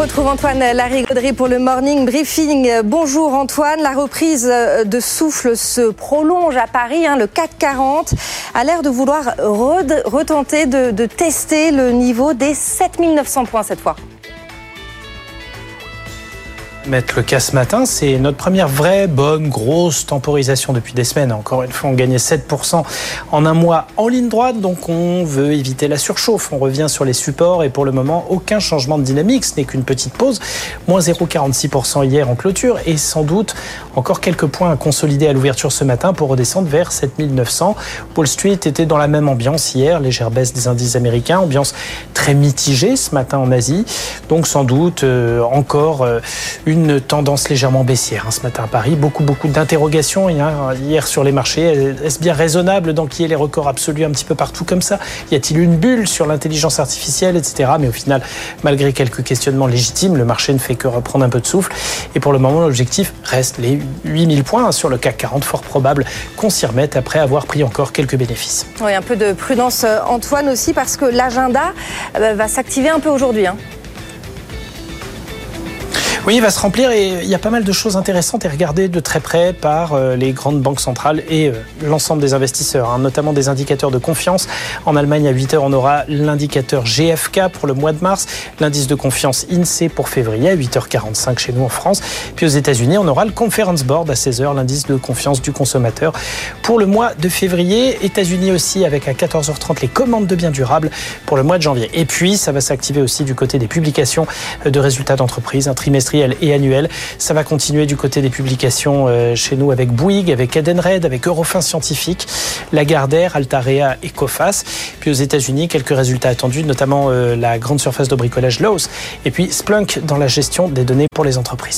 retrouve Antoine Larigauderie pour le morning briefing. Bonjour Antoine, la reprise de souffle se prolonge à Paris. Hein. le CAC 40 a l'air de vouloir retenter de, de tester le niveau des 7900 points cette fois mettre le cas ce matin. C'est notre première vraie, bonne, grosse temporisation depuis des semaines. Encore une fois, on gagnait 7% en un mois en ligne droite, donc on veut éviter la surchauffe. On revient sur les supports et pour le moment, aucun changement de dynamique. Ce n'est qu'une petite pause. Moins 0,46% hier en clôture et sans doute encore quelques points à consolider à l'ouverture ce matin pour redescendre vers 7900. Wall Street était dans la même ambiance hier, légère baisse des indices américains, ambiance très mitigée ce matin en Asie. Donc sans doute euh, encore euh, une une tendance légèrement baissière hein, ce matin à Paris. Beaucoup, beaucoup d'interrogations hier sur les marchés. Est-ce bien raisonnable d'enquiller les records absolus un petit peu partout comme ça? Y a-t-il une bulle sur l'intelligence artificielle, etc. Mais au final, malgré quelques questionnements légitimes, le marché ne fait que reprendre un peu de souffle. Et pour le moment, l'objectif reste les 8000 points hein, sur le CAC 40. Fort probable qu'on s'y remette après avoir pris encore quelques bénéfices. Oui, un peu de prudence, euh, Antoine, aussi, parce que l'agenda euh, va s'activer un peu aujourd'hui. Oui, il va se remplir et il y a pas mal de choses intéressantes à regarder de très près par euh, les grandes banques centrales et euh, l'ensemble des investisseurs, hein, notamment des indicateurs de confiance. En Allemagne, à 8 heures, on aura l'indicateur GFK pour le mois de mars, l'indice de confiance INSEE pour février à 8h45 chez nous en France. Puis aux États-Unis, on aura le Conference Board à 16h, l'indice de confiance du consommateur pour le mois de février. États-Unis aussi avec à 14h30 les commandes de biens durables pour le mois de janvier. Et puis, ça va s'activer aussi du côté des publications de résultats d'entreprise, un trimestre et annuel. Ça va continuer du côté des publications euh, chez nous avec Bouygues, avec Edenred, avec Eurofin Scientifique, Lagardère, Altarea et Cofas. Puis aux États-Unis, quelques résultats attendus, notamment euh, la grande surface de bricolage Lowe's et puis Splunk dans la gestion des données pour les entreprises.